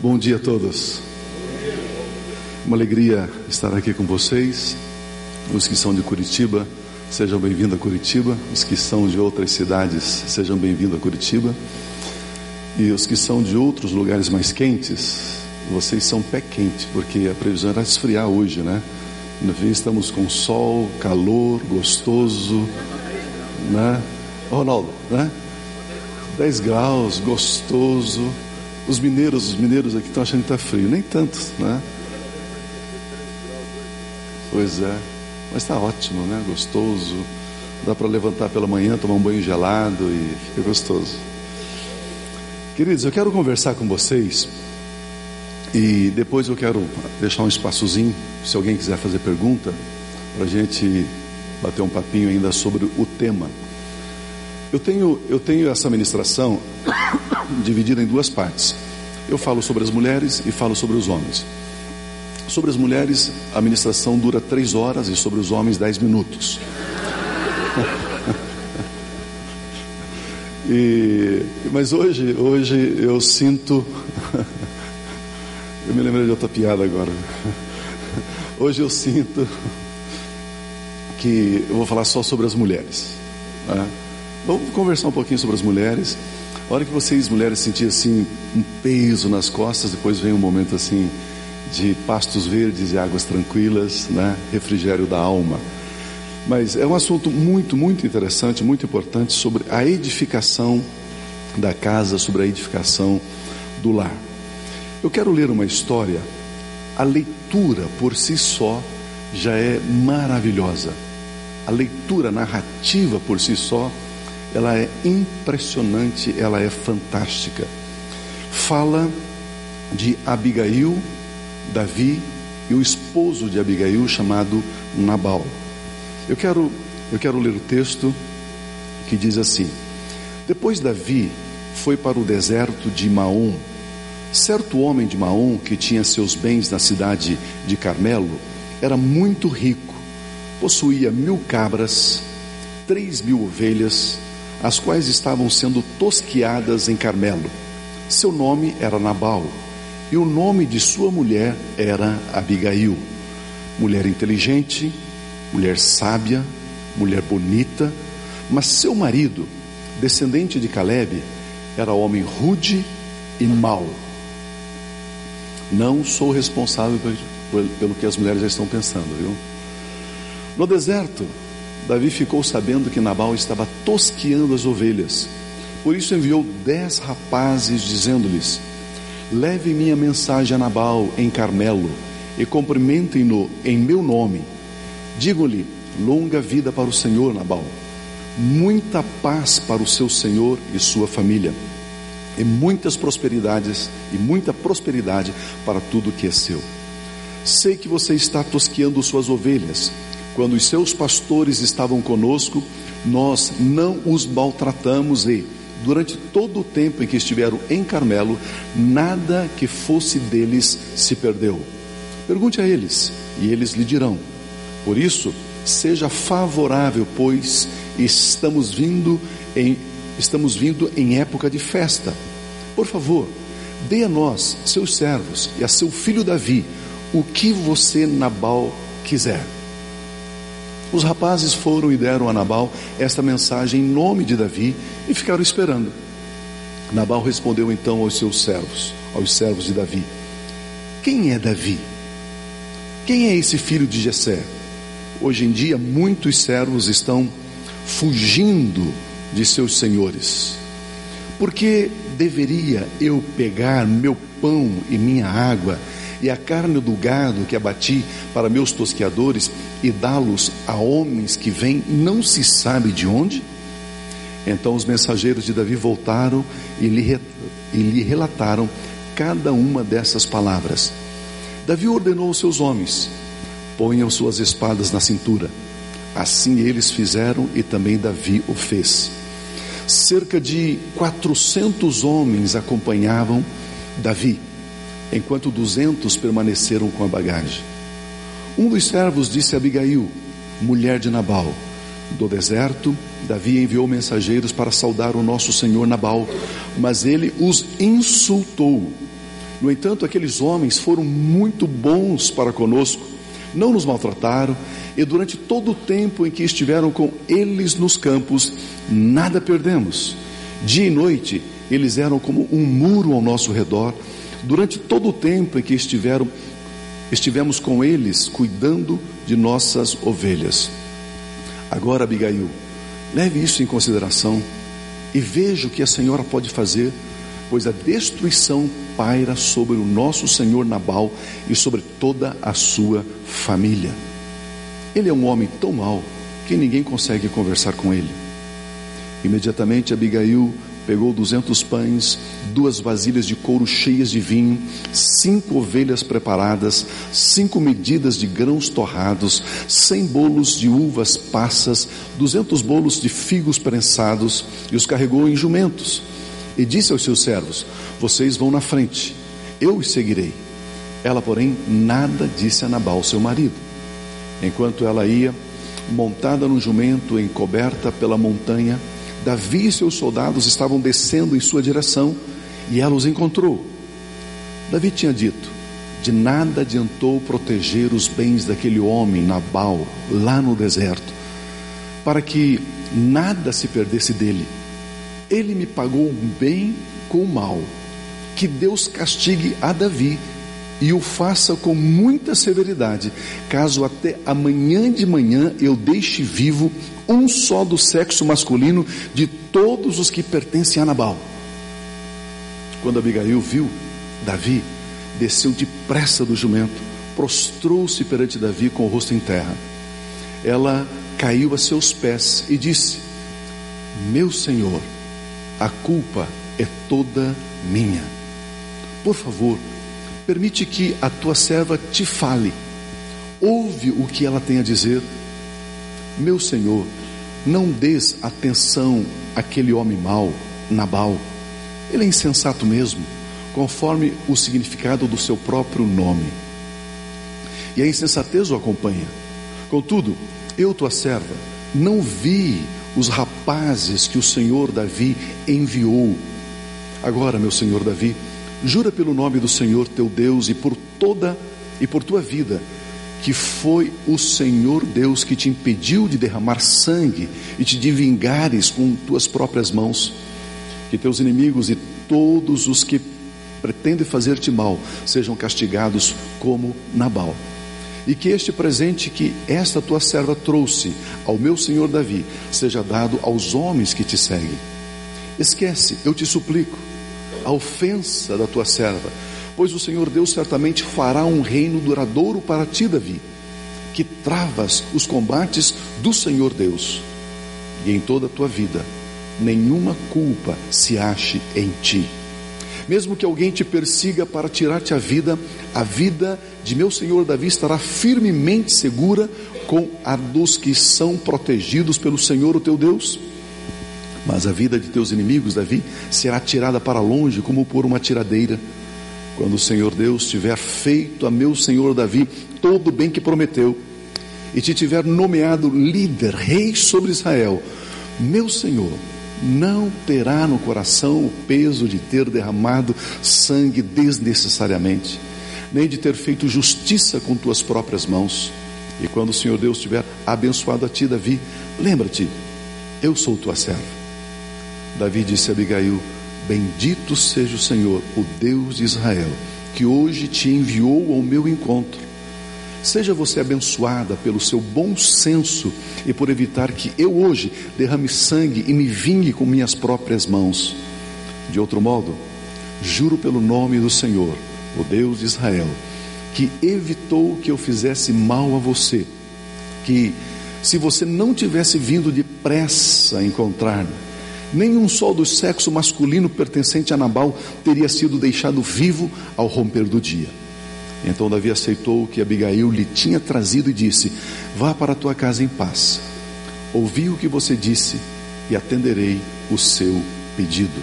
Bom dia a todos. Uma alegria estar aqui com vocês. Os que são de Curitiba, sejam bem-vindos a Curitiba. Os que são de outras cidades, sejam bem-vindos a Curitiba. E os que são de outros lugares mais quentes, vocês são pé quente, porque a previsão era esfriar hoje, né? No fim, estamos com sol, calor, gostoso, né? Ronaldo, né? 10 graus, gostoso. Os mineiros, os mineiros aqui estão achando que está frio, nem tanto, né? Pois é, mas está ótimo, né? Gostoso. Dá para levantar pela manhã, tomar um banho gelado e fica gostoso. Queridos, eu quero conversar com vocês e depois eu quero deixar um espaçozinho, se alguém quiser fazer pergunta, para a gente bater um papinho ainda sobre o tema. Eu tenho, eu tenho essa ministração dividida em duas partes. Eu falo sobre as mulheres e falo sobre os homens. Sobre as mulheres, a ministração dura três horas e sobre os homens, dez minutos. e, mas hoje, hoje eu sinto. me lembrei de outra piada agora. Hoje eu sinto que eu vou falar só sobre as mulheres. Né? Vamos conversar um pouquinho sobre as mulheres. A hora que vocês, mulheres, sentirem assim um peso nas costas, depois vem um momento assim de pastos verdes e águas tranquilas, né? refrigério da alma. Mas é um assunto muito, muito interessante, muito importante sobre a edificação da casa, sobre a edificação do lar. Eu quero ler uma história. A leitura por si só já é maravilhosa. A leitura narrativa por si só ela é impressionante, ela é fantástica. Fala de Abigail, Davi e o esposo de Abigail chamado Nabal. Eu quero, eu quero ler o texto que diz assim: Depois Davi foi para o deserto de Maom. Certo homem de Maom, que tinha seus bens na cidade de Carmelo, era muito rico, possuía mil cabras, três mil ovelhas as quais estavam sendo tosquiadas em Carmelo. Seu nome era Nabal, e o nome de sua mulher era Abigail. Mulher inteligente, mulher sábia, mulher bonita, mas seu marido, descendente de Caleb, era homem rude e mau. Não sou responsável pelo que as mulheres já estão pensando, viu? No deserto, Davi ficou sabendo que Nabal estava tosquiando as ovelhas. Por isso enviou dez rapazes, dizendo-lhes: Leve minha mensagem a Nabal em Carmelo e cumprimentem-no em meu nome. Digam-lhe: Longa vida para o Senhor, Nabal. Muita paz para o seu senhor e sua família. E muitas prosperidades e muita prosperidade para tudo que é seu. Sei que você está tosqueando suas ovelhas quando os seus pastores estavam conosco, nós não os maltratamos e, durante todo o tempo em que estiveram em Carmelo, nada que fosse deles se perdeu. Pergunte a eles, e eles lhe dirão. Por isso, seja favorável, pois estamos vindo em estamos vindo em época de festa. Por favor, dê a nós, seus servos, e a seu filho Davi, o que você Nabal quiser. Os rapazes foram e deram a Nabal esta mensagem em nome de Davi e ficaram esperando. Nabal respondeu então aos seus servos, aos servos de Davi: Quem é Davi? Quem é esse filho de Jessé? Hoje em dia muitos servos estão fugindo de seus senhores. Por que deveria eu pegar meu pão e minha água e a carne do gado que abati para meus tosqueadores e dá-los a homens que vêm não se sabe de onde? Então os mensageiros de Davi voltaram e lhe, e lhe relataram cada uma dessas palavras. Davi ordenou aos seus homens: ponham suas espadas na cintura. Assim eles fizeram e também Davi o fez. Cerca de 400 homens acompanhavam Davi enquanto duzentos permaneceram com a bagagem. Um dos servos disse a Abigail: mulher de Nabal. Do deserto, Davi enviou mensageiros para saudar o nosso senhor Nabal, mas ele os insultou. No entanto, aqueles homens foram muito bons para conosco, não nos maltrataram, e durante todo o tempo em que estiveram com eles nos campos, nada perdemos. Dia e noite, eles eram como um muro ao nosso redor. Durante todo o tempo em que estiveram, estivemos com eles, cuidando de nossas ovelhas. Agora, Abigail, leve isso em consideração e veja o que a senhora pode fazer, pois a destruição paira sobre o nosso senhor Nabal e sobre toda a sua família. Ele é um homem tão mau que ninguém consegue conversar com ele. Imediatamente Abigail pegou duzentos pães, duas vasilhas de couro cheias de vinho, cinco ovelhas preparadas, cinco medidas de grãos torrados, cem bolos de uvas passas, duzentos bolos de figos prensados, e os carregou em jumentos. E disse aos seus servos: Vocês vão na frente, eu os seguirei. Ela, porém, nada disse a Nabal, seu marido. Enquanto ela ia, montada num jumento, encoberta pela montanha, Davi e seus soldados estavam descendo em sua direção e ela os encontrou. Davi tinha dito: De nada adiantou proteger os bens daquele homem, Nabal, lá no deserto, para que nada se perdesse dele. Ele me pagou o bem com o mal. Que Deus castigue a Davi e o faça com muita severidade, caso até amanhã de manhã eu deixe vivo um só do sexo masculino de todos os que pertencem a Nabal. Quando Abigail viu Davi, desceu depressa do jumento, prostrou-se perante Davi com o rosto em terra. Ela caiu a seus pés e disse: Meu senhor, a culpa é toda minha. Por favor, permite que a tua serva te fale. Ouve o que ela tem a dizer. Meu senhor, não des atenção àquele homem mau, Nabal. Ele é insensato mesmo, conforme o significado do seu próprio nome. E a insensatez o acompanha. Contudo, eu, tua serva, não vi os rapazes que o Senhor Davi enviou. Agora, meu Senhor Davi, Jura pelo nome do Senhor teu Deus e por toda e por tua vida, que foi o Senhor Deus que te impediu de derramar sangue e te de vingares com tuas próprias mãos. Que teus inimigos e todos os que pretendem fazer-te mal sejam castigados como Nabal. E que este presente que esta tua serva trouxe ao meu senhor Davi seja dado aos homens que te seguem. Esquece, eu te suplico a ofensa da tua serva, pois o Senhor Deus certamente fará um reino duradouro para ti, Davi, que travas os combates do Senhor Deus, e em toda a tua vida nenhuma culpa se ache em ti. Mesmo que alguém te persiga para tirar-te a vida, a vida de meu senhor Davi estará firmemente segura com a dos que são protegidos pelo Senhor, o teu Deus. Mas a vida de teus inimigos, Davi, será tirada para longe como por uma tiradeira. Quando o Senhor Deus tiver feito a meu Senhor Davi todo o bem que prometeu, e te tiver nomeado líder, rei sobre Israel, meu Senhor não terá no coração o peso de ter derramado sangue desnecessariamente, nem de ter feito justiça com tuas próprias mãos. E quando o Senhor Deus tiver abençoado a ti, Davi, lembra-te, eu sou tua serva Davi disse a Abigail: Bendito seja o Senhor, o Deus de Israel, que hoje te enviou ao meu encontro. Seja você abençoada pelo seu bom senso e por evitar que eu hoje derrame sangue e me vingue com minhas próprias mãos. De outro modo, juro pelo nome do Senhor, o Deus de Israel, que evitou que eu fizesse mal a você, que se você não tivesse vindo depressa encontrar-me, nenhum só do sexo masculino pertencente a Nabal teria sido deixado vivo ao romper do dia. Então Davi aceitou o que Abigail lhe tinha trazido e disse: Vá para a tua casa em paz. Ouvi o que você disse e atenderei o seu pedido.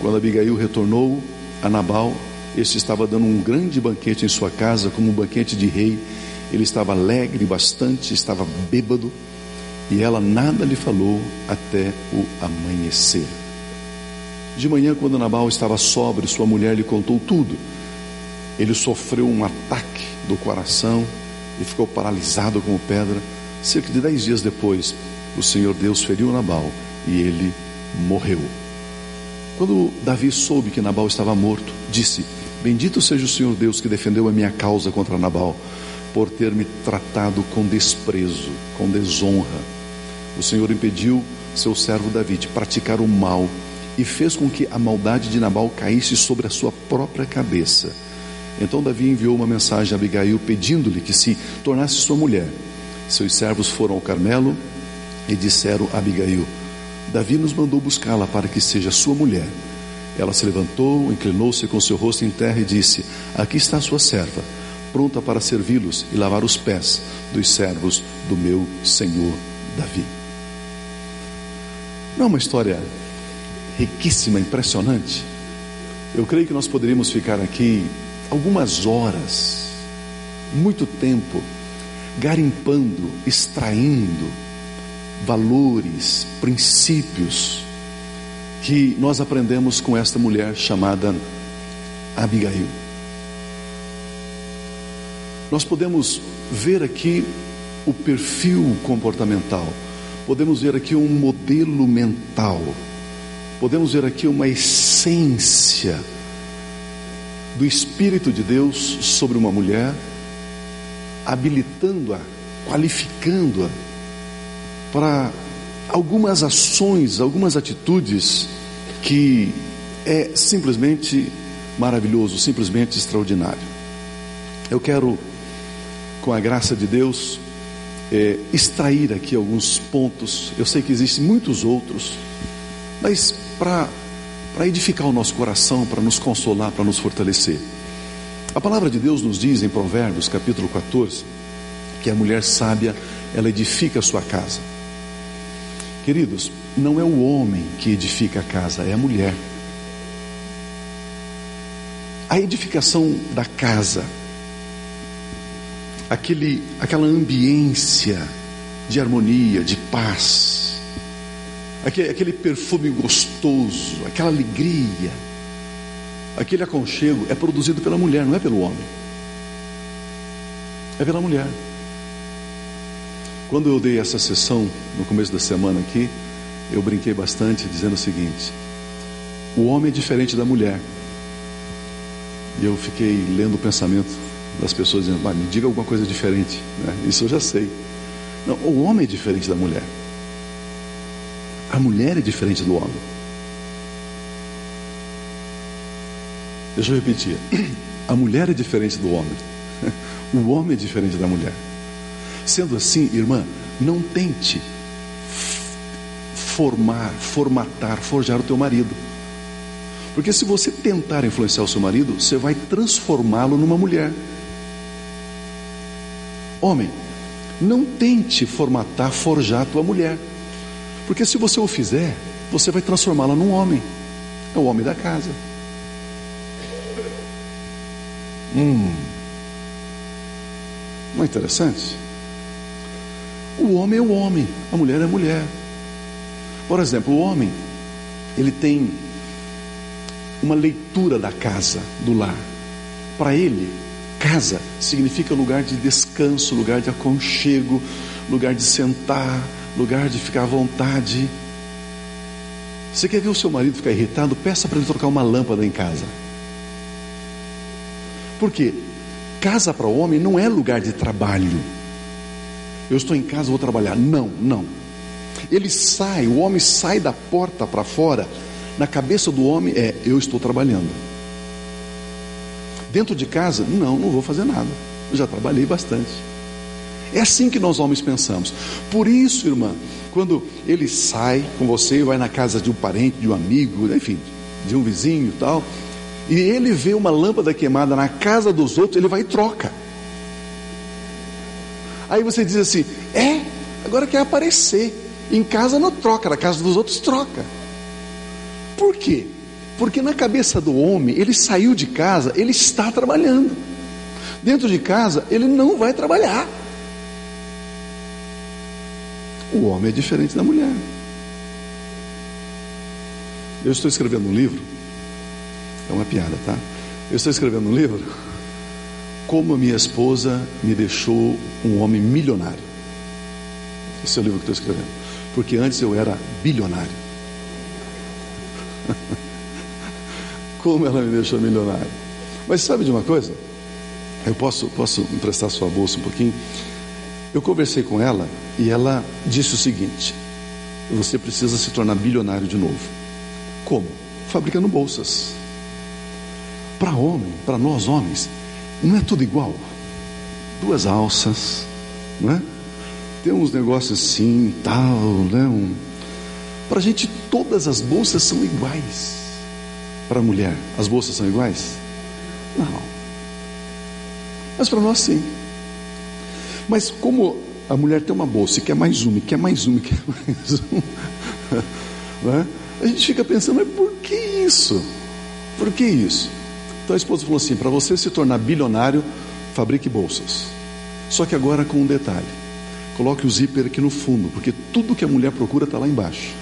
Quando Abigail retornou a Nabal, este estava dando um grande banquete em sua casa, como um banquete de rei, Ele estava alegre bastante, estava bêbado, e ela nada lhe falou até o amanhecer. De manhã, quando Nabal estava sóbrio, sua mulher lhe contou tudo. Ele sofreu um ataque do coração e ficou paralisado como pedra. Cerca de dez dias depois, o Senhor Deus feriu Nabal e ele morreu. Quando Davi soube que Nabal estava morto, disse: Bendito seja o Senhor Deus que defendeu a minha causa contra Nabal, por ter me tratado com desprezo, com desonra. O Senhor impediu seu servo Davi de praticar o mal e fez com que a maldade de Nabal caísse sobre a sua própria cabeça. Então Davi enviou uma mensagem a Abigail pedindo-lhe que se tornasse sua mulher. Seus servos foram ao Carmelo e disseram a Abigail: Davi nos mandou buscá-la para que seja sua mulher. Ela se levantou, inclinou-se com seu rosto em terra e disse: Aqui está sua serva, pronta para servi-los e lavar os pés dos servos do meu senhor Davi. Não é uma história riquíssima, impressionante? Eu creio que nós poderíamos ficar aqui algumas horas, muito tempo, garimpando, extraindo valores, princípios que nós aprendemos com esta mulher chamada Abigail. Nós podemos ver aqui o perfil comportamental, podemos ver aqui um modelo mental, podemos ver aqui uma essência do Espírito de Deus sobre uma mulher, habilitando-a, qualificando-a para algumas ações, algumas atitudes que é simplesmente maravilhoso, simplesmente extraordinário. Eu quero, com a graça de Deus, é, extrair aqui alguns pontos. Eu sei que existem muitos outros, mas para edificar o nosso coração, para nos consolar, para nos fortalecer. A palavra de Deus nos diz em Provérbios, capítulo 14, que a mulher sábia, ela edifica a sua casa. Queridos, não é o homem que edifica a casa, é a mulher. A edificação da casa, aquele, aquela ambiência de harmonia, de paz, aquele, aquele perfume gostoso, aquela alegria, aquele aconchego é produzido pela mulher, não é pelo homem. É pela mulher. Quando eu dei essa sessão no começo da semana aqui, eu brinquei bastante dizendo o seguinte: o homem é diferente da mulher. E eu fiquei lendo o pensamento das pessoas dizendo, ah, me diga alguma coisa diferente. Né? Isso eu já sei. Não, o homem é diferente da mulher. A mulher é diferente do homem. Deixa eu repetir. A mulher é diferente do homem. O homem é diferente da mulher. Sendo assim, irmã, não tente formar, formatar, forjar o teu marido. Porque se você tentar influenciar o seu marido, você vai transformá-lo numa mulher. Homem, não tente formatar, forjar a tua mulher. Porque se você o fizer, você vai transformá-la num homem. É o homem da casa. Hum. Não é interessante? O homem é o homem, a mulher é a mulher. Por exemplo, o homem, ele tem uma leitura da casa, do lar. Para ele, casa significa lugar de descanso, lugar de aconchego, lugar de sentar, lugar de ficar à vontade. Você quer ver o seu marido ficar irritado? Peça para ele trocar uma lâmpada em casa. Por quê? Casa para o homem não é lugar de trabalho eu estou em casa, vou trabalhar. Não, não. Ele sai, o homem sai da porta para fora, na cabeça do homem é: eu estou trabalhando. Dentro de casa, não, não vou fazer nada. Eu já trabalhei bastante. É assim que nós homens pensamos. Por isso, irmã, quando ele sai com você vai na casa de um parente, de um amigo, enfim, de um vizinho tal, e ele vê uma lâmpada queimada na casa dos outros, ele vai e troca. Aí você diz assim: é, agora quer aparecer. Em casa não troca, na casa dos outros troca. Por quê? Porque na cabeça do homem, ele saiu de casa, ele está trabalhando. Dentro de casa, ele não vai trabalhar. O homem é diferente da mulher. Eu estou escrevendo um livro, é uma piada, tá? Eu estou escrevendo um livro, Como a minha esposa me deixou um homem milionário. Esse é o livro que estou escrevendo. Porque antes eu era bilionário. Como ela me deixou milionário. Mas sabe de uma coisa? Eu posso, posso emprestar sua bolsa um pouquinho? Eu conversei com ela e ela disse o seguinte: você precisa se tornar bilionário de novo. Como? Fabricando bolsas. Para homem, para nós homens, não é tudo igual. Duas alças, não é? Tem uns negócios assim, tal, né? Um... Para a gente, todas as bolsas são iguais. Para a mulher, as bolsas são iguais? Não. Mas para nós, sim. Mas como a mulher tem uma bolsa e quer mais uma, e quer mais uma, e quer mais uma, né? a gente fica pensando, mas por que isso? Por que isso? Então a esposa falou assim: para você se tornar bilionário, fabrique bolsas. Só que agora com um detalhe: coloque o zíper aqui no fundo, porque tudo que a mulher procura está lá embaixo.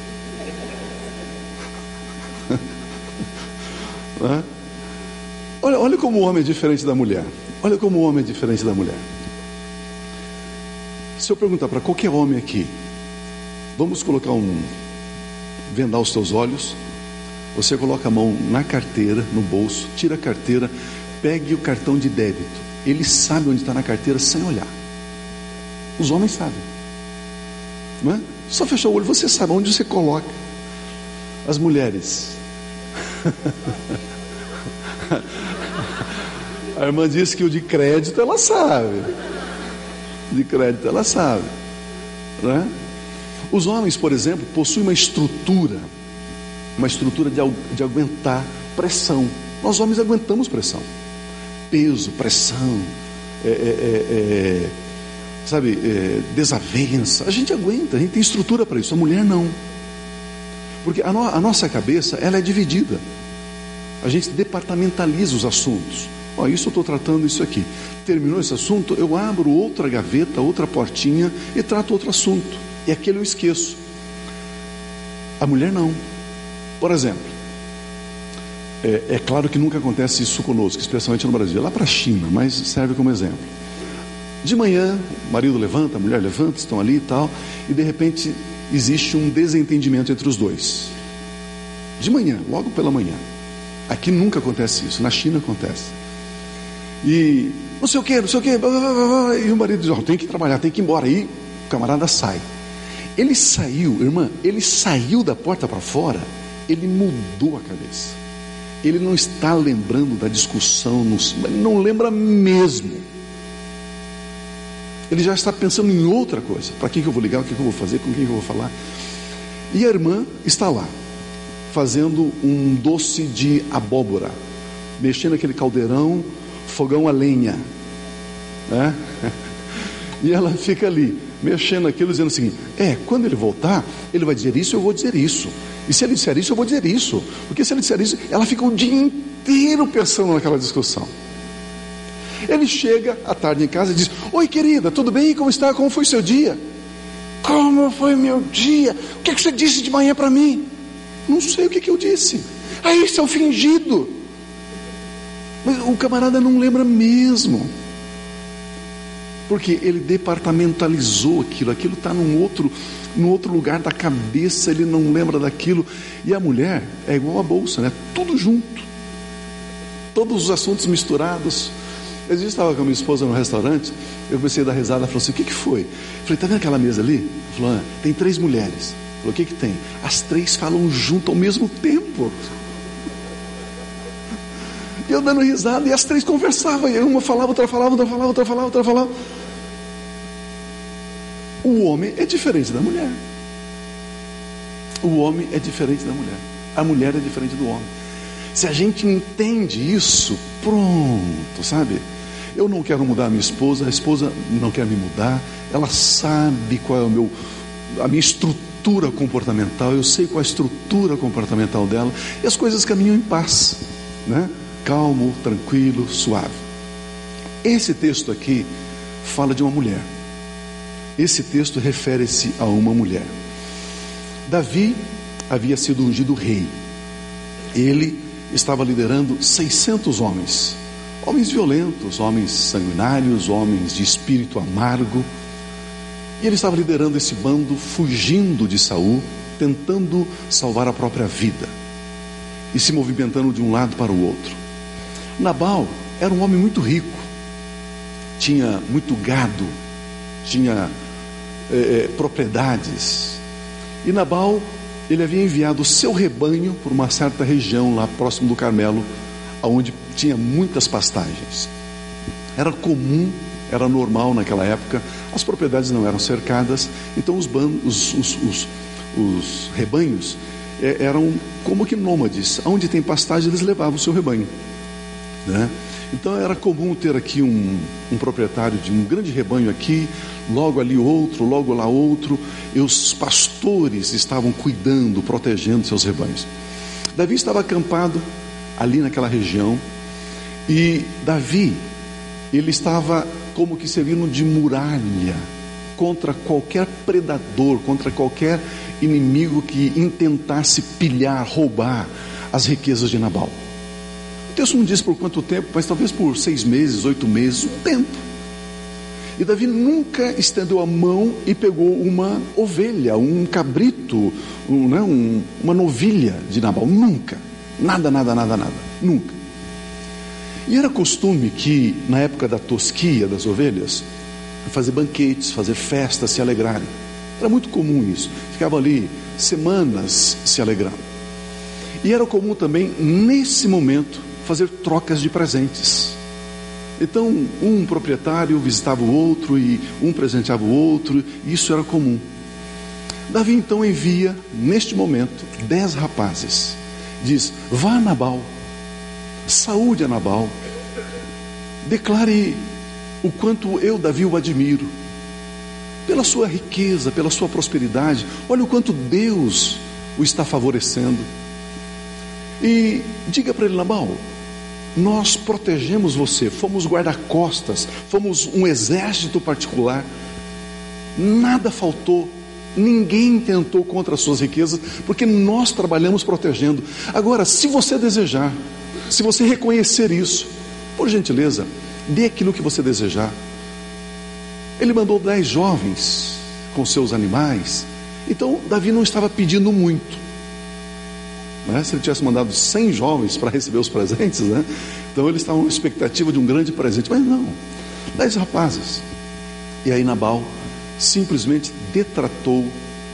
Né? olha, olha como o homem é diferente da mulher. Olha como o homem é diferente da mulher. Se eu perguntar para qualquer homem aqui, vamos colocar um. vendar os teus olhos, você coloca a mão na carteira, no bolso, tira a carteira, pegue o cartão de débito. Ele sabe onde está na carteira sem olhar. Os homens sabem. Não é? Só fechar o olho, você sabe onde você coloca. As mulheres. A irmã disse que o de crédito ela sabe. De crédito ela sabe. Né? Os homens, por exemplo, possuem uma estrutura, uma estrutura de, de aguentar pressão. Nós homens aguentamos pressão. Peso, pressão, é, é, é, é sabe, é, desavença. A gente aguenta, a gente tem estrutura para isso. A mulher não. Porque a, no, a nossa cabeça ela é dividida. A gente departamentaliza os assuntos. Ó, isso eu estou tratando isso aqui. Terminou esse assunto, eu abro outra gaveta, outra portinha e trato outro assunto. E aquele eu esqueço. A mulher não. Por exemplo, é, é claro que nunca acontece isso conosco, especialmente no Brasil. É lá para a China, mas serve como exemplo. De manhã, o marido levanta, a mulher levanta, estão ali e tal, e de repente existe um desentendimento entre os dois. De manhã, logo pela manhã. Aqui nunca acontece isso, na China acontece. E não sei o que, não sei o que, e o marido diz: oh, tem que trabalhar, tem que ir embora. Aí o camarada sai. Ele saiu, irmã, ele saiu da porta para fora, ele mudou a cabeça. Ele não está lembrando da discussão, ele não lembra mesmo. Ele já está pensando em outra coisa. Para quem que eu vou ligar, o que, que eu vou fazer, com quem que eu vou falar. E a irmã está lá, fazendo um doce de abóbora, mexendo aquele caldeirão, fogão a lenha. Né? E ela fica ali, mexendo aquilo, dizendo o seguinte: é, quando ele voltar, ele vai dizer isso, eu vou dizer isso. E se ele disser isso, eu vou dizer isso. Porque se ele disser isso, ela fica o dia inteiro pensando naquela discussão. Ele chega à tarde em casa e diz: Oi, querida, tudo bem? Como está? Como foi seu dia? Como foi meu dia? O que, é que você disse de manhã para mim? Não sei o que, que eu disse. Ah, isso é um fingido. Mas o camarada não lembra mesmo. Porque ele departamentalizou aquilo, aquilo está num outro, num outro lugar da cabeça, ele não lembra daquilo. E a mulher é igual a bolsa, né? Tudo junto. Todos os assuntos misturados. Eu estava com a minha esposa no restaurante, eu comecei a dar risada, ela falou assim: o que, que foi? Eu falei, está vendo aquela mesa ali? Ela falou, ah, tem três mulheres. O que, que tem? As três falam junto ao mesmo tempo. E eu dando risada, e as três conversavam, e uma falava, outra falava, outra falava, outra falava, outra falava. O homem é diferente da mulher. O homem é diferente da mulher. A mulher é diferente do homem. Se a gente entende isso, pronto, sabe? Eu não quero mudar a minha esposa, a esposa não quer me mudar, ela sabe qual é o meu, a minha estrutura comportamental, eu sei qual é a estrutura comportamental dela, e as coisas caminham em paz, né? calmo, tranquilo, suave. esse texto aqui fala de uma mulher. Esse texto refere-se a uma mulher. Davi havia sido ungido rei. Ele estava liderando 600 homens, homens violentos, homens sanguinários, homens de espírito amargo. E ele estava liderando esse bando, fugindo de Saul, tentando salvar a própria vida e se movimentando de um lado para o outro. Nabal era um homem muito rico, tinha muito gado, tinha é, propriedades. E Nabal, ele havia enviado o seu rebanho por uma certa região lá próximo do Carmelo, onde tinha muitas pastagens. Era comum, era normal naquela época, as propriedades não eram cercadas, então os, os, os, os, os rebanhos é, eram como que nômades, onde tem pastagem eles levavam o seu rebanho. Né? Então era comum ter aqui um, um, proprietário de um grande rebanho aqui, logo ali outro, logo lá outro, e os pastores estavam cuidando, protegendo seus rebanhos. Davi estava acampado ali naquela região, e Davi, ele estava como que servindo de muralha contra qualquer predador, contra qualquer inimigo que intentasse pilhar, roubar as riquezas de Nabal texto não diz por quanto tempo, mas talvez por seis meses, oito meses, um tempo. E Davi nunca estendeu a mão e pegou uma ovelha, um cabrito, um, né, um, uma novilha de Nabal. Nunca. Nada, nada, nada, nada. Nunca. E era costume que, na época da tosquia das ovelhas, fazer banquetes, fazer festas, se alegrarem. Era muito comum isso. Ficavam ali semanas se alegrando. E era comum também, nesse momento, fazer trocas de presentes. Então, um proprietário visitava o outro e um presenteava o outro, e isso era comum. Davi então envia, neste momento, dez rapazes. Diz: Vá a Nabal, saúde a Nabal, declare o quanto eu, Davi, o admiro, pela sua riqueza, pela sua prosperidade, olha o quanto Deus o está favorecendo. E diga para ele, Nabal, nós protegemos você, fomos guarda-costas, fomos um exército particular, nada faltou, ninguém tentou contra as suas riquezas, porque nós trabalhamos protegendo. Agora, se você desejar, se você reconhecer isso, por gentileza, dê aquilo que você desejar. Ele mandou dez jovens com seus animais, então Davi não estava pedindo muito. Né? Se ele tivesse mandado 100 jovens para receber os presentes, né? então eles estavam com expectativa de um grande presente, mas não, 10 rapazes. E aí Nabal simplesmente detratou,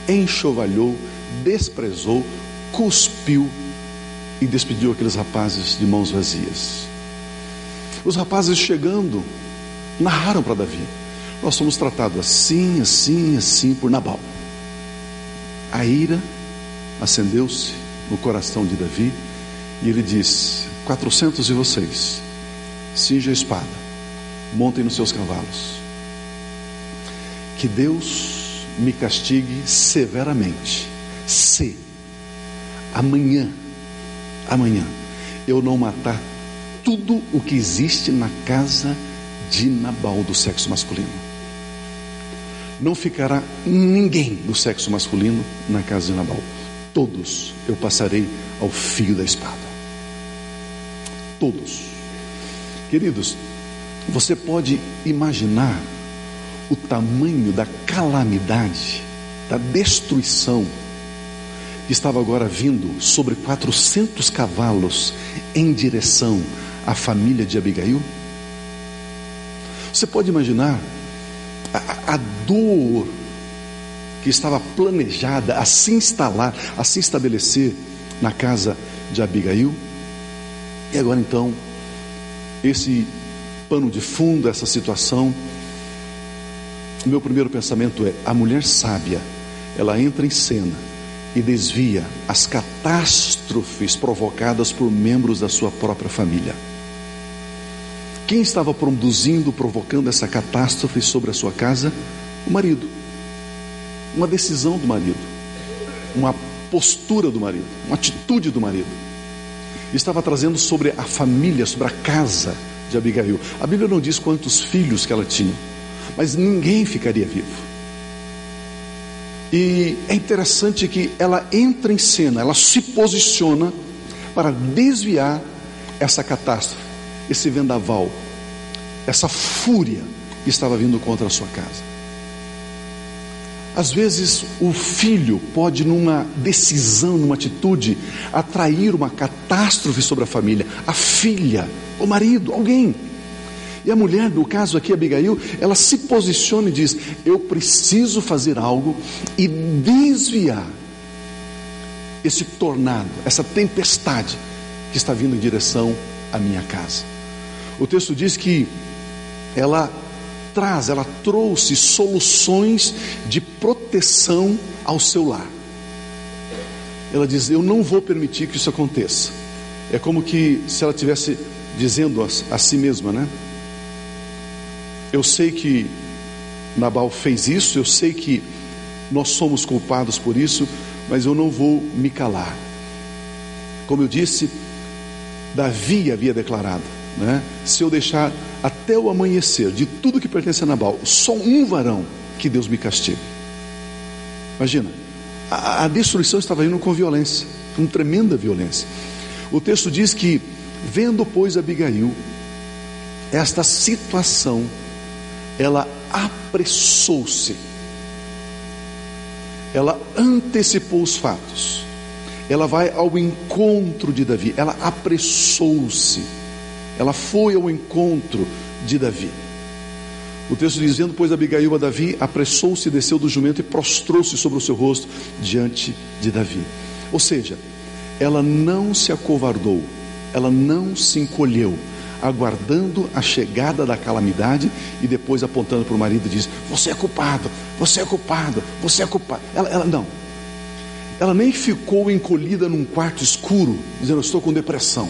enxovalhou, desprezou, cuspiu e despediu aqueles rapazes de mãos vazias. Os rapazes chegando, narraram para Davi: Nós somos tratados assim, assim, assim por Nabal. A ira acendeu-se no coração de Davi e ele diz: Quatrocentos de vocês, cinja a espada, montem nos seus cavalos. Que Deus me castigue severamente, se amanhã, amanhã, eu não matar tudo o que existe na casa de Nabal do sexo masculino. Não ficará ninguém do sexo masculino na casa de Nabal todos eu passarei ao fio da espada. Todos. Queridos, você pode imaginar o tamanho da calamidade, da destruição estava agora vindo sobre 400 cavalos em direção à família de Abigail? Você pode imaginar a, a dor que estava planejada a se instalar, a se estabelecer na casa de Abigail. E agora então, esse pano de fundo, essa situação, o meu primeiro pensamento é: a mulher sábia, ela entra em cena e desvia as catástrofes provocadas por membros da sua própria família. Quem estava produzindo, provocando essa catástrofe sobre a sua casa? O marido uma decisão do marido, uma postura do marido, uma atitude do marido. Estava trazendo sobre a família, sobre a casa de Abigail. A Bíblia não diz quantos filhos que ela tinha, mas ninguém ficaria vivo. E é interessante que ela entra em cena, ela se posiciona para desviar essa catástrofe, esse vendaval, essa fúria que estava vindo contra a sua casa. Às vezes o filho pode, numa decisão, numa atitude, atrair uma catástrofe sobre a família. A filha, o marido, alguém. E a mulher, no caso aqui, Abigail, ela se posiciona e diz: Eu preciso fazer algo e desviar esse tornado, essa tempestade que está vindo em direção à minha casa. O texto diz que ela traz, ela trouxe soluções de proteção ao seu lar. Ela diz: Eu não vou permitir que isso aconteça. É como que se ela tivesse dizendo a, a si mesma, né? Eu sei que Nabal fez isso, eu sei que nós somos culpados por isso, mas eu não vou me calar. Como eu disse, Davi havia declarado: né? se eu deixar até o amanhecer de tudo que pertence a Nabal, só um varão que Deus me castigue. Imagina, a, a destruição estava indo com violência, com tremenda violência. O texto diz que, vendo, pois, Abigail, esta situação, ela apressou-se, ela antecipou os fatos, ela vai ao encontro de Davi, ela apressou-se. Ela foi ao encontro de Davi. O texto dizendo, pois Abigail a Davi apressou-se, desceu do jumento e prostrou-se sobre o seu rosto diante de Davi. Ou seja, ela não se acovardou, ela não se encolheu, aguardando a chegada da calamidade e depois apontando para o marido diz: Você é culpado, você é culpado, você é culpado. Ela, ela não. Ela nem ficou encolhida num quarto escuro, dizendo: Estou com depressão.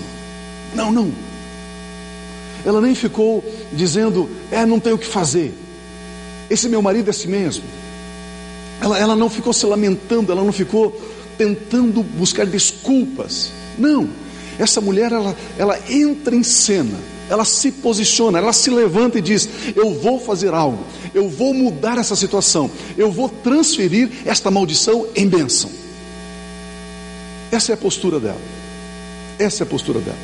Não, não. Ela nem ficou dizendo, é, não tenho o que fazer. Esse meu marido é assim mesmo. Ela, ela não ficou se lamentando, ela não ficou tentando buscar desculpas. Não. Essa mulher, ela, ela entra em cena, ela se posiciona, ela se levanta e diz: Eu vou fazer algo, eu vou mudar essa situação, eu vou transferir esta maldição em bênção. Essa é a postura dela. Essa é a postura dela.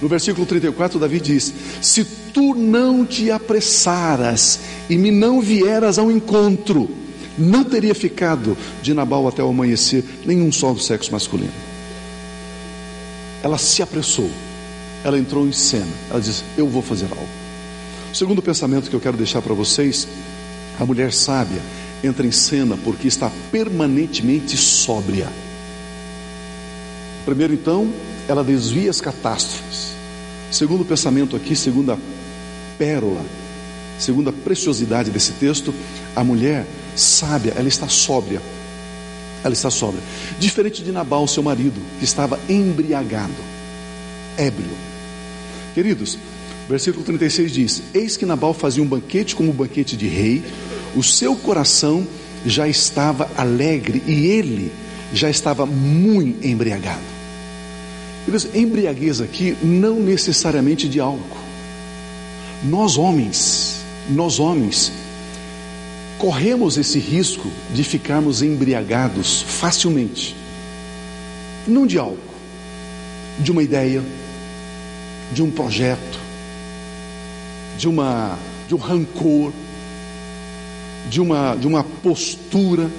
No versículo 34, Davi diz: Se tu não te apressaras e me não vieras ao encontro, não teria ficado de Nabal até o amanhecer nenhum só do sexo masculino. Ela se apressou, ela entrou em cena, ela diz: Eu vou fazer algo. O segundo pensamento que eu quero deixar para vocês: a mulher sábia entra em cena porque está permanentemente sóbria. Primeiro, então, ela desvia as catástrofes. Segundo pensamento aqui, segunda pérola, segunda preciosidade desse texto, a mulher sábia, ela está sóbria. Ela está sóbria. Diferente de Nabal, seu marido, que estava embriagado, ébrio. Queridos, versículo 36 diz: Eis que Nabal fazia um banquete como um banquete de rei, o seu coração já estava alegre e ele já estava muito embriagado. Queridos, embriaguez aqui não necessariamente de álcool. Nós homens, nós homens, corremos esse risco de ficarmos embriagados facilmente. Não de álcool, de uma ideia, de um projeto, de uma de um rancor, de uma de uma postura.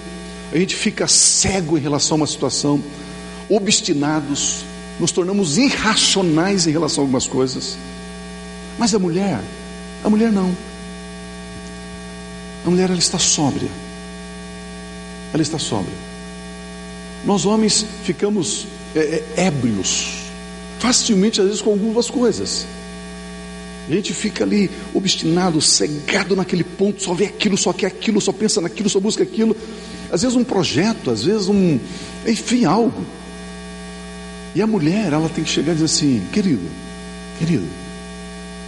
A gente fica cego em relação a uma situação, obstinados, nos tornamos irracionais em relação a algumas coisas. Mas a mulher, a mulher não. A mulher ela está sóbria. Ela está sóbria. Nós homens ficamos é, é, ébrios, facilmente às vezes com algumas coisas. A gente fica ali obstinado, cegado naquele ponto, só vê aquilo, só quer aquilo, só pensa naquilo, só busca aquilo. Às vezes um projeto, às vezes um, enfim, algo. E a mulher, ela tem que chegar e dizer assim: querido, querido,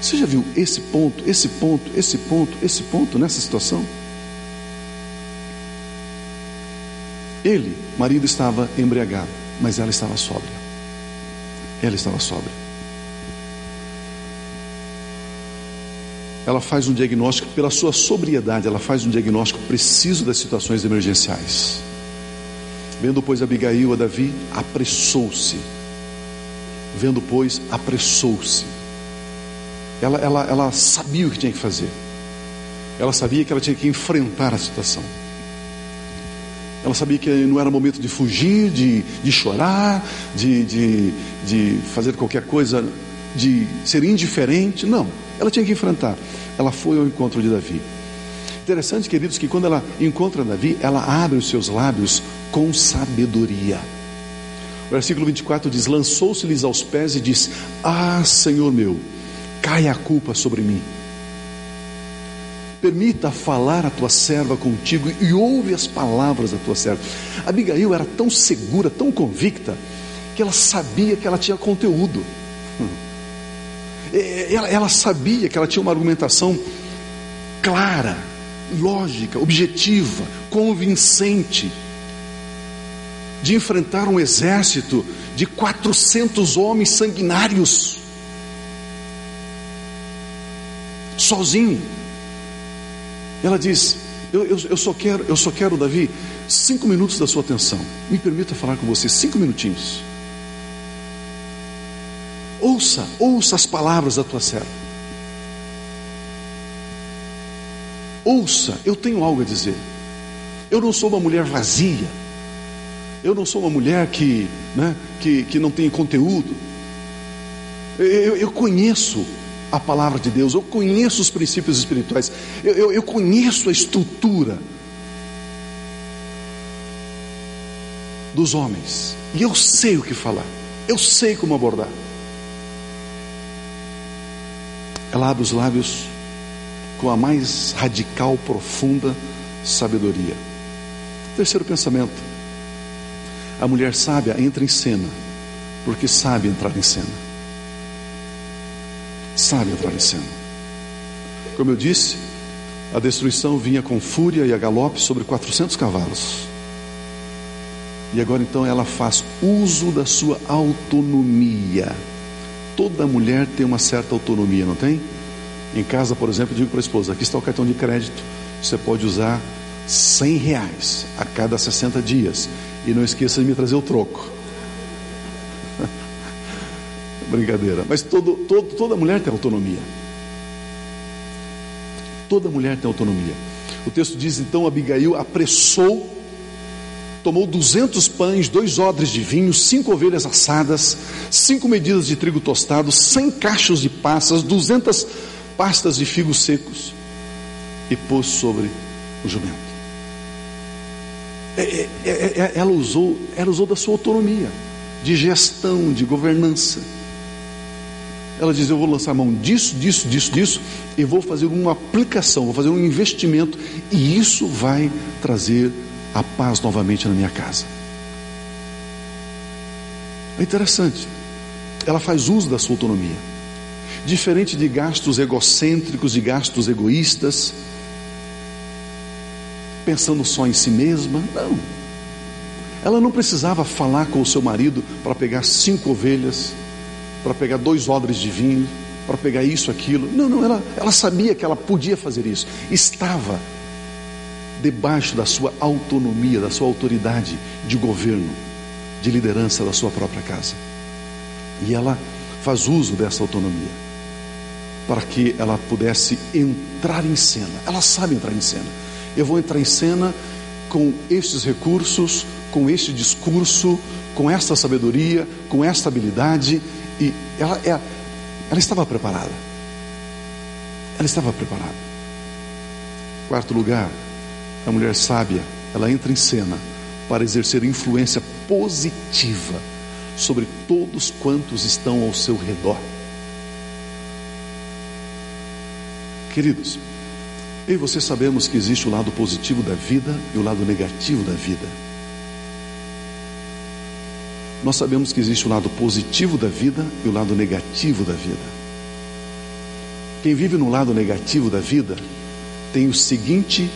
você já viu esse ponto, esse ponto, esse ponto, esse ponto nessa situação? Ele, marido, estava embriagado, mas ela estava sóbria. Ela estava sóbria. ela faz um diagnóstico, pela sua sobriedade, ela faz um diagnóstico preciso das situações emergenciais. Vendo, pois, Abigail a Davi, apressou-se. Vendo, pois, apressou-se. Ela, ela, ela sabia o que tinha que fazer. Ela sabia que ela tinha que enfrentar a situação. Ela sabia que não era momento de fugir, de, de chorar, de, de, de fazer qualquer coisa, de ser indiferente. Não, ela tinha que enfrentar. Ela foi ao encontro de Davi. Interessante, queridos, que quando ela encontra Davi, ela abre os seus lábios com sabedoria. O versículo 24 diz: Lançou-se-lhes aos pés e disse: Ah, Senhor meu, cai a culpa sobre mim. Permita falar a tua serva contigo e ouve as palavras da tua serva. Abigail era tão segura, tão convicta, que ela sabia que ela tinha conteúdo. Ela, ela sabia que ela tinha uma argumentação clara, lógica, objetiva, convincente, de enfrentar um exército de 400 homens sanguinários, sozinho. Ela diz: eu, eu, eu, só quero, eu só quero, Davi, cinco minutos da sua atenção. Me permita falar com você, cinco minutinhos. Ouça, ouça as palavras da tua serva. Ouça, eu tenho algo a dizer. Eu não sou uma mulher vazia. Eu não sou uma mulher que, né, que, que não tem conteúdo. Eu, eu conheço a palavra de Deus, eu conheço os princípios espirituais, eu, eu, eu conheço a estrutura dos homens, e eu sei o que falar, eu sei como abordar. Ela abre os lábios com a mais radical, profunda sabedoria. Terceiro pensamento: a mulher sábia entra em cena, porque sabe entrar em cena sabe cena. Como eu disse, a destruição vinha com fúria e a galope sobre 400 cavalos. E agora então ela faz uso da sua autonomia. Toda mulher tem uma certa autonomia, não tem? Em casa, por exemplo, digo para a esposa: aqui está o cartão de crédito, você pode usar 100 reais a cada 60 dias. E não esqueça de me trazer o troco. Brincadeira. Mas todo, todo, toda mulher tem autonomia. Toda mulher tem autonomia. O texto diz então: Abigail apressou, tomou duzentos pães, dois odres de vinho, cinco ovelhas assadas, cinco medidas de trigo tostado, cem cachos de passas, duzentas pastas de figos secos e pôs sobre o jumento. É, é, é, é ela usou, ela usou da sua autonomia de gestão, de governança. Ela diz: Eu vou lançar mão disso, disso, disso, disso, e vou fazer uma aplicação, vou fazer um investimento, e isso vai trazer a paz novamente na minha casa. É interessante. Ela faz uso da sua autonomia. Diferente de gastos egocêntricos, de gastos egoístas, pensando só em si mesma. Não. Ela não precisava falar com o seu marido para pegar cinco ovelhas para pegar dois odres de vinho, para pegar isso, aquilo. Não, não, ela, ela sabia que ela podia fazer isso. Estava debaixo da sua autonomia, da sua autoridade de governo, de liderança da sua própria casa. E ela faz uso dessa autonomia para que ela pudesse entrar em cena. Ela sabe entrar em cena. Eu vou entrar em cena com estes recursos, com este discurso, com esta sabedoria, com esta habilidade, e ela, ela, ela estava preparada. Ela estava preparada. Quarto lugar, a mulher sábia, ela entra em cena para exercer influência positiva sobre todos quantos estão ao seu redor. Queridos, eu e você sabemos que existe o lado positivo da vida e o lado negativo da vida. Nós sabemos que existe o lado positivo da vida e o lado negativo da vida. Quem vive no lado negativo da vida tem o seguinte,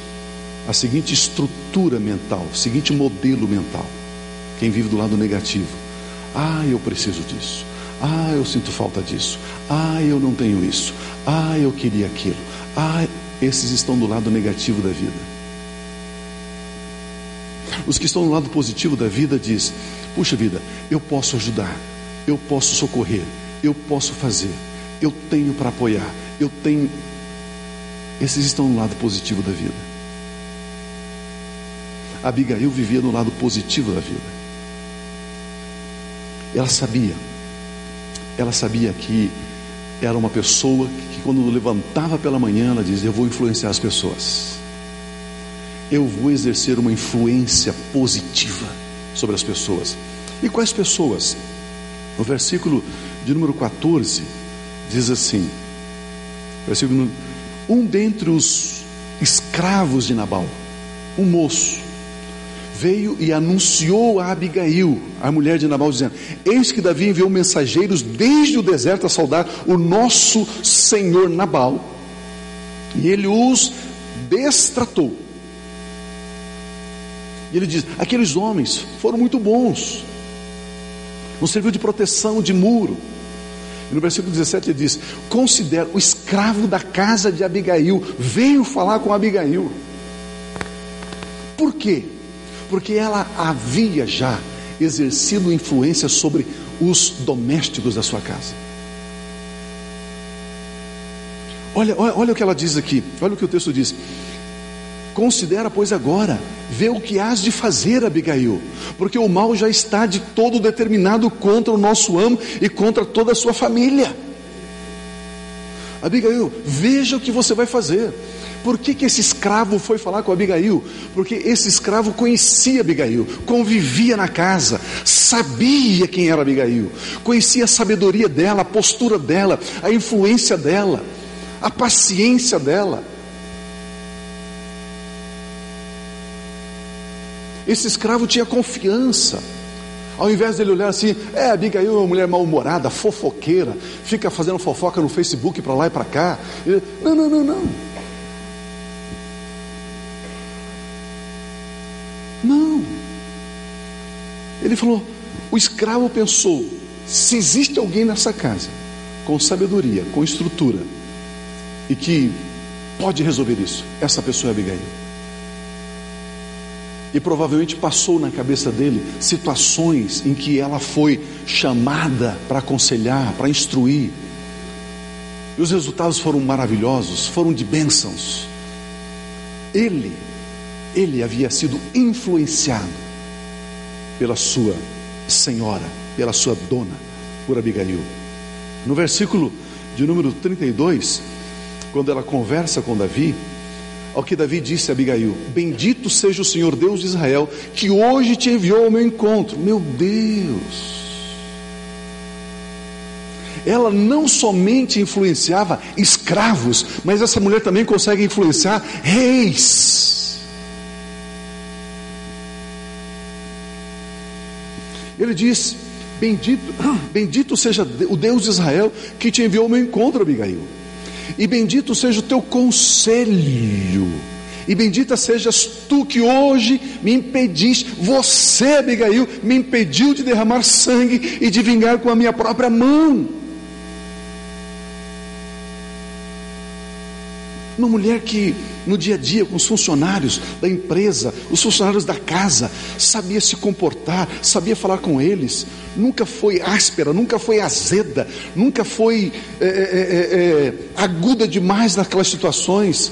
a seguinte estrutura mental, o seguinte modelo mental. Quem vive do lado negativo, ah, eu preciso disso. Ah, eu sinto falta disso. Ah, eu não tenho isso. Ah, eu queria aquilo. Ah, esses estão do lado negativo da vida. Os que estão no lado positivo da vida diz: "Puxa vida, eu posso ajudar, eu posso socorrer, eu posso fazer, eu tenho para apoiar, eu tenho". Esses estão no lado positivo da vida. Abigail vivia no lado positivo da vida. Ela sabia, ela sabia que era uma pessoa que, quando levantava pela manhã, ela dizia: Eu vou influenciar as pessoas, eu vou exercer uma influência positiva sobre as pessoas. E quais pessoas? No versículo de número 14, diz assim: versículo, Um dentre os escravos de Nabal, um moço, veio e anunciou a Abigail, a mulher de Nabal, dizendo: Eis que Davi enviou mensageiros desde o deserto a saudar o nosso senhor Nabal, e ele os destratou. E ele diz: Aqueles homens foram muito bons, nos serviu de proteção, de muro. E no versículo 17 ele diz: Considera o escravo da casa de Abigail, veio falar com Abigail. Por quê? porque ela havia já exercido influência sobre os domésticos da sua casa. Olha, olha, olha o que ela diz aqui, olha o que o texto diz. Considera, pois, agora, vê o que has de fazer, Abigail, porque o mal já está de todo determinado contra o nosso amo e contra toda a sua família. Abigail, veja o que você vai fazer. Por que, que esse escravo foi falar com Abigail? Porque esse escravo conhecia Abigail, convivia na casa, sabia quem era Abigail, conhecia a sabedoria dela, a postura dela, a influência dela, a paciência dela. Esse escravo tinha confiança. Ao invés dele olhar assim, é, Abigail é uma mulher mal-humorada, fofoqueira, fica fazendo fofoca no Facebook para lá e para cá. Não, não, não, não. Não. Ele falou: o escravo pensou: se existe alguém nessa casa com sabedoria, com estrutura, e que pode resolver isso, essa pessoa é Abigail. E provavelmente passou na cabeça dele situações em que ela foi chamada para aconselhar, para instruir. E os resultados foram maravilhosos, foram de bênçãos. Ele ele havia sido influenciado pela sua senhora, pela sua dona, por Abigail. No versículo de número 32, quando ela conversa com Davi, ao que Davi disse a Abigail: Bendito seja o Senhor Deus de Israel, que hoje te enviou ao meu encontro. Meu Deus! Ela não somente influenciava escravos, mas essa mulher também consegue influenciar reis. Ele diz: Bendito, bendito seja o Deus de Israel que te enviou ao meu encontro, Abigail. E bendito seja o teu conselho. E bendita sejas tu que hoje me impediste, você, Abigail, me impediu de derramar sangue e de vingar com a minha própria mão. Uma mulher que no dia a dia com os funcionários da empresa, os funcionários da casa, sabia se comportar, sabia falar com eles, nunca foi áspera, nunca foi azeda, nunca foi é, é, é, aguda demais naquelas situações.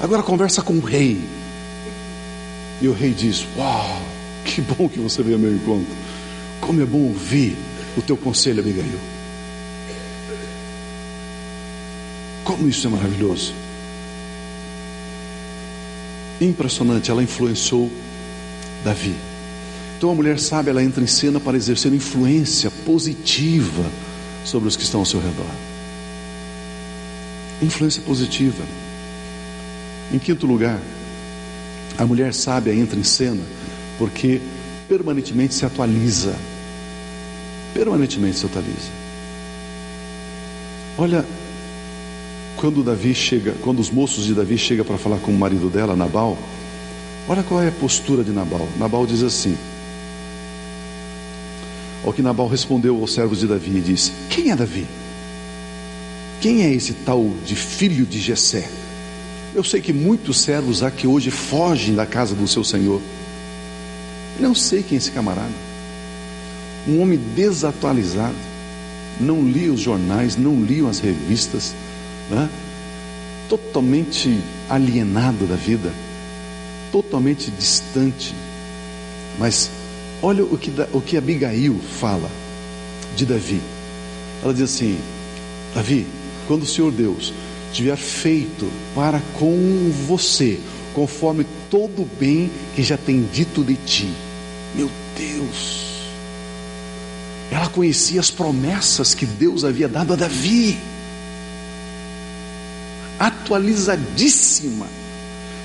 Agora conversa com o rei. E o rei diz: Uau, que bom que você veio ao meu encontro. Como é bom ouvir o teu conselho, Abigail. Como isso é maravilhoso! Impressionante, ela influenciou Davi. Então a mulher sábia, ela entra em cena para exercer influência positiva sobre os que estão ao seu redor. Influência positiva. Em quinto lugar, a mulher sábia entra em cena porque permanentemente se atualiza. Permanentemente se atualiza. Olha quando Davi chega, quando os moços de Davi chegam para falar com o marido dela, Nabal, olha qual é a postura de Nabal. Nabal diz assim: Ao que Nabal respondeu aos servos de Davi e disse: Quem é Davi? Quem é esse tal de filho de Jessé? Eu sei que muitos servos há que hoje fogem da casa do seu senhor. Não sei quem é esse camarada. Um homem desatualizado. Não lia os jornais, não lia as revistas. Né? Totalmente alienado da vida. Totalmente distante. Mas olha o que, o que Abigail fala de Davi. Ela diz assim: Davi, quando o Senhor Deus tiver feito para com você, conforme todo o bem que já tem dito de ti. Meu Deus! Ela conhecia as promessas que Deus havia dado a Davi, atualizadíssima,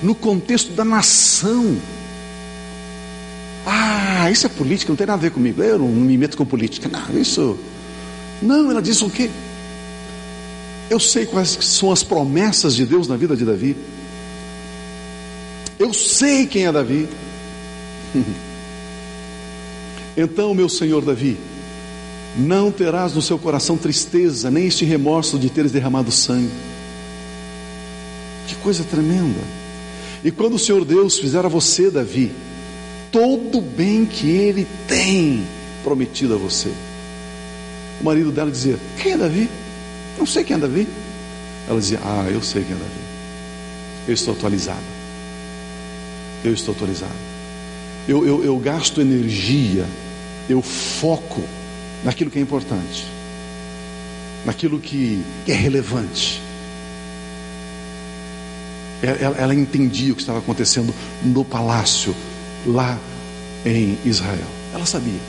no contexto da nação. Ah, isso é política, não tem nada a ver comigo. Eu não me meto com política. Não, isso. Não, ela disse o quê? Eu sei quais são as promessas de Deus na vida de Davi. Eu sei quem é Davi. Então, meu senhor Davi, não terás no seu coração tristeza, nem este remorso de teres derramado sangue. Que coisa tremenda. E quando o Senhor Deus fizer a você, Davi, todo o bem que ele tem prometido a você. O marido dela dizia: Quem é Davi? Não sei quem é Davi. Ela dizia: Ah, eu sei quem é Davi. Eu estou atualizada. Eu estou atualizada. Eu, eu, eu gasto energia, eu foco naquilo que é importante, naquilo que, que é relevante. Ela, ela entendia o que estava acontecendo no palácio, lá em Israel. Ela sabia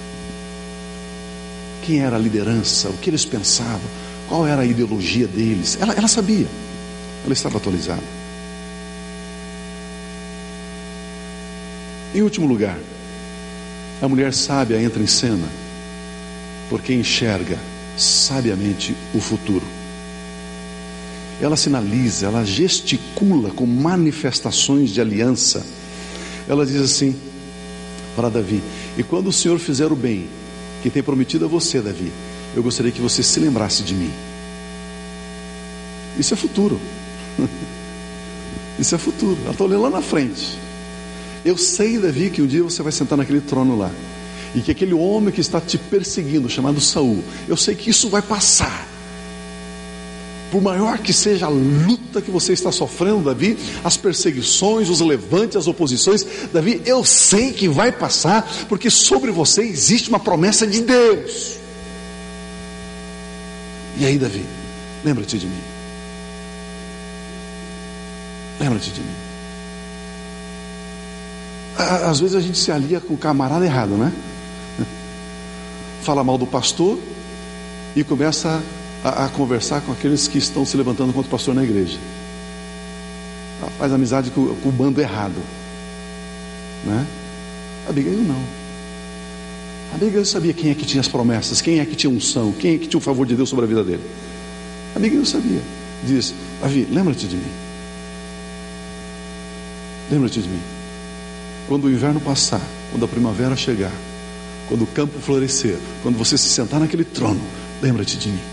quem era a liderança, o que eles pensavam, qual era a ideologia deles. Ela, ela sabia, ela estava atualizada. Em último lugar, a mulher sábia entra em cena porque enxerga sabiamente o futuro. Ela sinaliza, ela gesticula com manifestações de aliança. Ela diz assim para Davi: E quando o Senhor fizer o bem que tem prometido a você, Davi, eu gostaria que você se lembrasse de mim. Isso é futuro. Isso é futuro. Ela está olhando lá na frente. Eu sei, Davi, que um dia você vai sentar naquele trono lá. E que aquele homem que está te perseguindo, chamado Saul, eu sei que isso vai passar. Por maior que seja a luta que você está sofrendo, Davi, as perseguições, os levantes, as oposições, Davi, eu sei que vai passar, porque sobre você existe uma promessa de Deus. E aí, Davi, lembra-te de mim. Lembra-te de mim. Às vezes a gente se alia com o camarada errado, né? Fala mal do pastor e começa a, a, conversar com aqueles que estão se levantando contra o pastor na igreja. Faz amizade com, com o bando errado. Né? A Abigail não. A Abigail sabia quem é que tinha as promessas, quem é que tinha unção, quem é que tinha o favor de Deus sobre a vida dele. A Abigail sabia. Diz: Davi, lembra-te de mim. Lembra-te de mim. Quando o inverno passar, quando a primavera chegar, quando o campo florescer, quando você se sentar naquele trono, lembra-te de mim.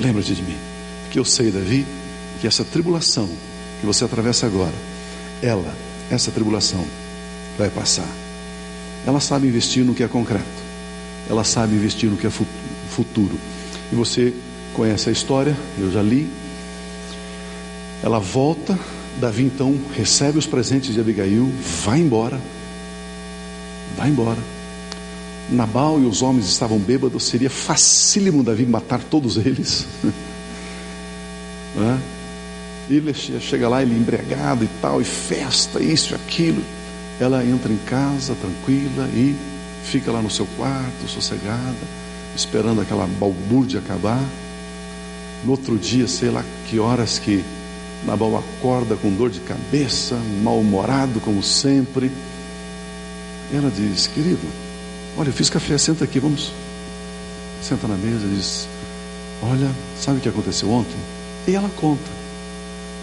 Lembra-te de mim. Porque eu sei, Davi, que essa tribulação que você atravessa agora, ela, essa tribulação, vai passar. Ela sabe investir no que é concreto. Ela sabe investir no que é futuro. E você conhece a história, eu já li. Ela volta Davi então recebe os presentes de Abigail, vai embora, vai embora. Nabal e os homens estavam bêbados, seria facílimo Davi matar todos eles. é? Ele chega lá, ele embriagado e tal, e festa, isso e aquilo. Ela entra em casa tranquila e fica lá no seu quarto, sossegada, esperando aquela balbúrdia acabar. No outro dia, sei lá que horas que Nabal acorda com dor de cabeça, mal-humorado como sempre. Ela diz: Querido, olha, eu fiz café, senta aqui, vamos. Senta na mesa e diz: Olha, sabe o que aconteceu ontem? E ela conta: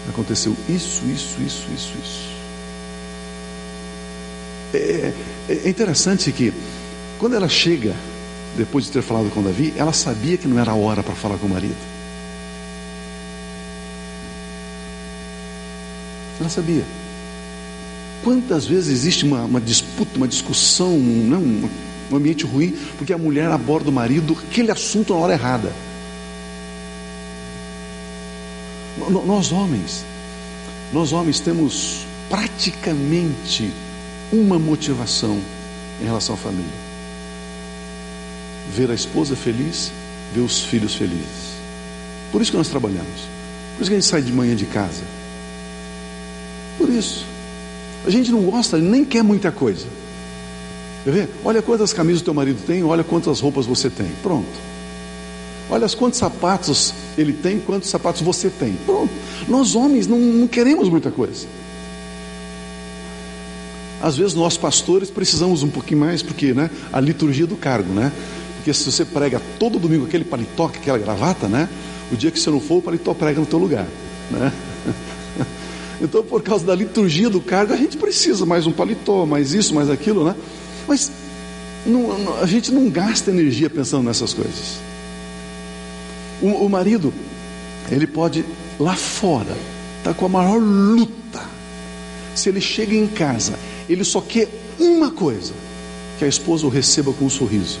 Aconteceu isso, isso, isso, isso, isso. É, é, é interessante que, quando ela chega depois de ter falado com Davi, ela sabia que não era a hora para falar com o marido. Ela sabia. Quantas vezes existe uma, uma disputa, uma discussão, não, um, um ambiente ruim, porque a mulher aborda o marido aquele assunto na hora errada. Nós homens, nós homens temos praticamente uma motivação em relação à família: ver a esposa feliz, ver os filhos felizes. Por isso que nós trabalhamos. Por isso que a gente sai de manhã de casa. Por isso. A gente não gosta, nem quer muita coisa. Quer ver? Olha quantas camisas teu marido tem, olha quantas roupas você tem. Pronto. Olha quantos sapatos ele tem, quantos sapatos você tem. Pronto. Nós homens não, não queremos muita coisa. Às vezes nós pastores precisamos um pouquinho mais, porque né, a liturgia do cargo, né? Porque se você prega todo domingo aquele paletó, aquela gravata, né? O dia que você não for, o paletó prega no teu lugar, né? Então, por causa da liturgia do cargo, a gente precisa mais um paletó, mais isso, mais aquilo, né? Mas não, a gente não gasta energia pensando nessas coisas. O, o marido, ele pode lá fora, tá com a maior luta. Se ele chega em casa, ele só quer uma coisa: que a esposa o receba com um sorriso.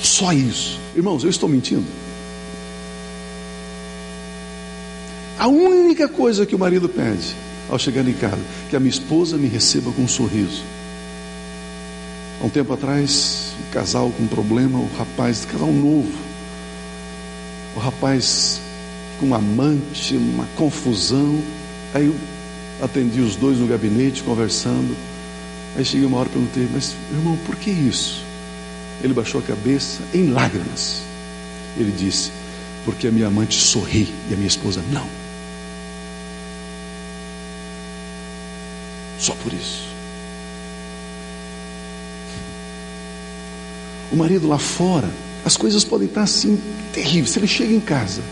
Só isso. Irmãos, eu estou mentindo? A única coisa que o marido pede ao chegar em casa, que a minha esposa me receba com um sorriso. Há um tempo atrás, um casal com um problema, o rapaz, casal novo, o rapaz com um amante, uma confusão. Aí eu atendi os dois no gabinete, conversando. Aí cheguei uma hora e perguntei, mas irmão, por que isso? Ele baixou a cabeça em lágrimas. Ele disse, porque a minha amante sorri e a minha esposa não. Só por isso. O marido lá fora, as coisas podem estar assim terríveis. Se ele chega em casa,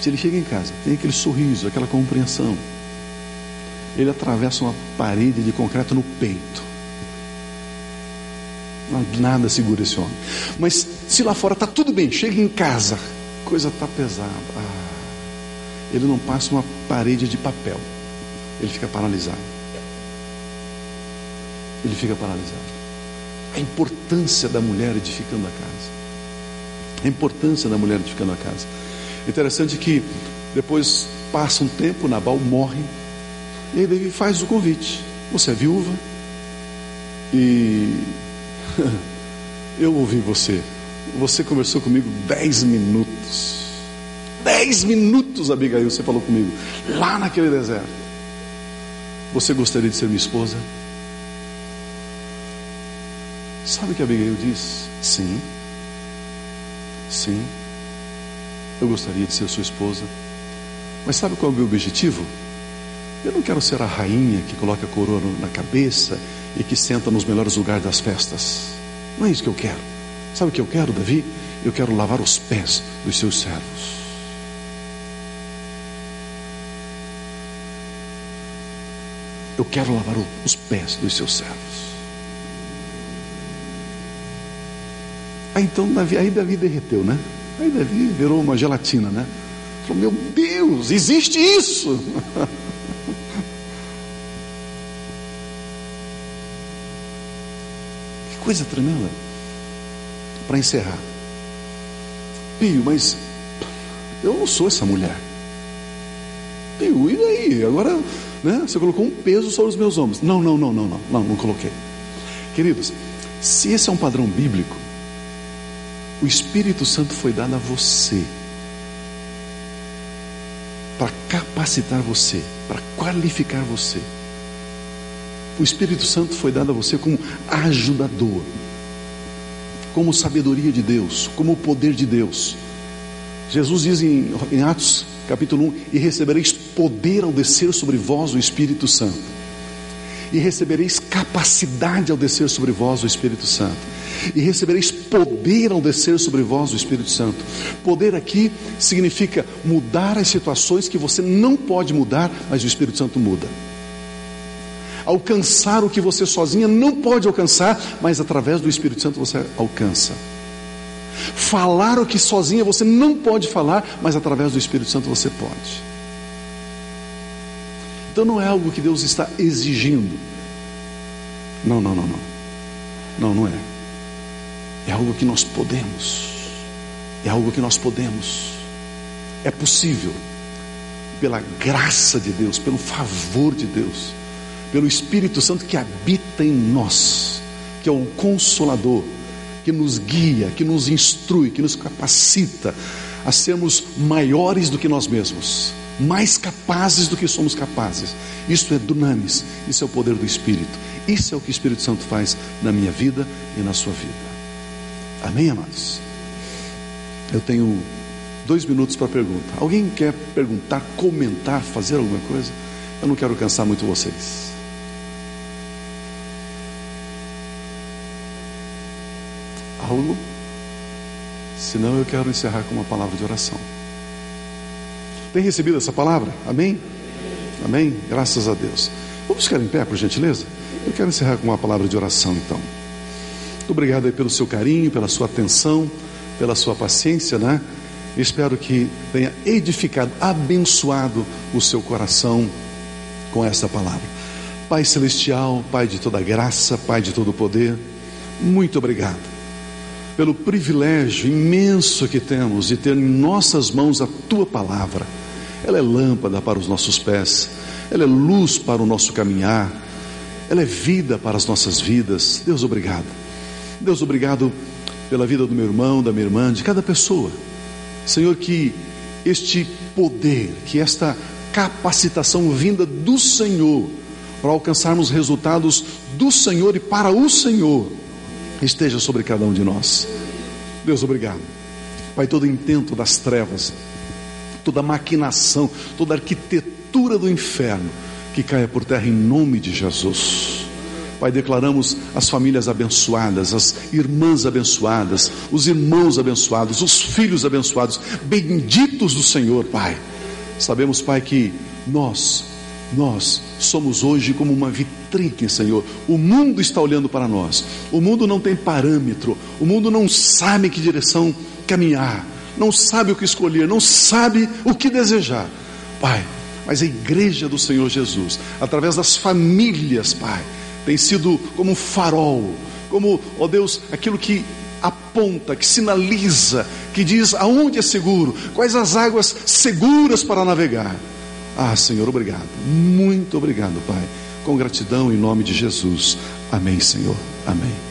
se ele chega em casa, tem aquele sorriso, aquela compreensão. Ele atravessa uma parede de concreto no peito. Nada segura esse homem. Mas se lá fora está tudo bem, chega em casa, coisa está pesada. Ah, ele não passa uma parede de papel ele fica paralisado. Ele fica paralisado. A importância da mulher edificando a casa. A importância da mulher edificando a casa. Interessante que depois passa um tempo, Nabal morre, e ele faz o convite. Você é viúva e eu ouvi você. Você conversou comigo dez minutos. Dez minutos, Abigail, você falou comigo, lá naquele deserto. Você gostaria de ser minha esposa? Sabe o que Abigail diz? Sim. Sim. Eu gostaria de ser sua esposa. Mas sabe qual é o meu objetivo? Eu não quero ser a rainha que coloca a coroa na cabeça e que senta nos melhores lugares das festas. Não é isso que eu quero. Sabe o que eu quero, Davi? Eu quero lavar os pés dos seus servos. Eu quero lavar os pés dos seus servos. Aí então Davi, aí Davi derreteu, né? Aí Davi virou uma gelatina, né? Falou, meu Deus, existe isso! que coisa tremenda. Para encerrar. Pio, mas eu não sou essa mulher. Pio, e daí? Agora né? Você colocou um peso sobre os meus ombros. Não, não, não, não, não, não, não coloquei. Queridos, se esse é um padrão bíblico, o Espírito Santo foi dado a você para capacitar você, para qualificar você. O Espírito Santo foi dado a você como ajudador, como sabedoria de Deus, como poder de Deus. Jesus diz em, em Atos capítulo 1: E recebereis poder ao descer sobre vós o Espírito Santo, e recebereis capacidade ao descer sobre vós o Espírito Santo, e recebereis poder ao descer sobre vós o Espírito Santo. Poder aqui significa mudar as situações que você não pode mudar, mas o Espírito Santo muda. alcançar o que você sozinha não pode alcançar, mas através do Espírito Santo você alcança. Falar o que sozinha você não pode falar, mas através do Espírito Santo você pode. Então não é algo que Deus está exigindo. Não, não, não, não. Não, não é. É algo que nós podemos. É algo que nós podemos. É possível. Pela graça de Deus, pelo favor de Deus, pelo Espírito Santo que habita em nós, que é o consolador, que nos guia, que nos instrui, que nos capacita a sermos maiores do que nós mesmos, mais capazes do que somos capazes. Isso é dunamis, isso é o poder do Espírito. Isso é o que o Espírito Santo faz na minha vida e na sua vida. Amém, amados? Eu tenho dois minutos para pergunta. Alguém quer perguntar, comentar, fazer alguma coisa? Eu não quero cansar muito vocês. Senão eu quero encerrar com uma palavra de oração. Tem recebido essa palavra? Amém? Amém? Graças a Deus. Vamos ficar em pé, por gentileza? Eu quero encerrar com uma palavra de oração, então. Muito obrigado pelo seu carinho, pela sua atenção, pela sua paciência, né? Espero que tenha edificado, abençoado o seu coração com essa palavra. Pai Celestial, Pai de toda graça, Pai de todo poder, muito obrigado pelo privilégio imenso que temos de ter em nossas mãos a tua palavra. Ela é lâmpada para os nossos pés, ela é luz para o nosso caminhar, ela é vida para as nossas vidas. Deus, obrigado. Deus, obrigado pela vida do meu irmão, da minha irmã, de cada pessoa. Senhor, que este poder, que esta capacitação vinda do Senhor para alcançarmos resultados do Senhor e para o Senhor esteja sobre cada um de nós. Deus, obrigado. Pai, todo intento das trevas, toda maquinação, toda arquitetura do inferno, que caia por terra em nome de Jesus. Pai, declaramos as famílias abençoadas, as irmãs abençoadas, os irmãos abençoados, os filhos abençoados, benditos do Senhor, Pai. Sabemos, Pai, que nós, nós somos hoje como uma vitrine, Senhor. O mundo está olhando para nós. O mundo não tem parâmetro. O mundo não sabe em que direção caminhar. Não sabe o que escolher. Não sabe o que desejar. Pai, mas a igreja do Senhor Jesus, através das famílias, Pai, tem sido como um farol, como, ó Deus, aquilo que aponta, que sinaliza, que diz aonde é seguro, quais as águas seguras para navegar. Ah, Senhor, obrigado. Muito obrigado, Pai. Com gratidão em nome de Jesus. Amém, Senhor. Amém.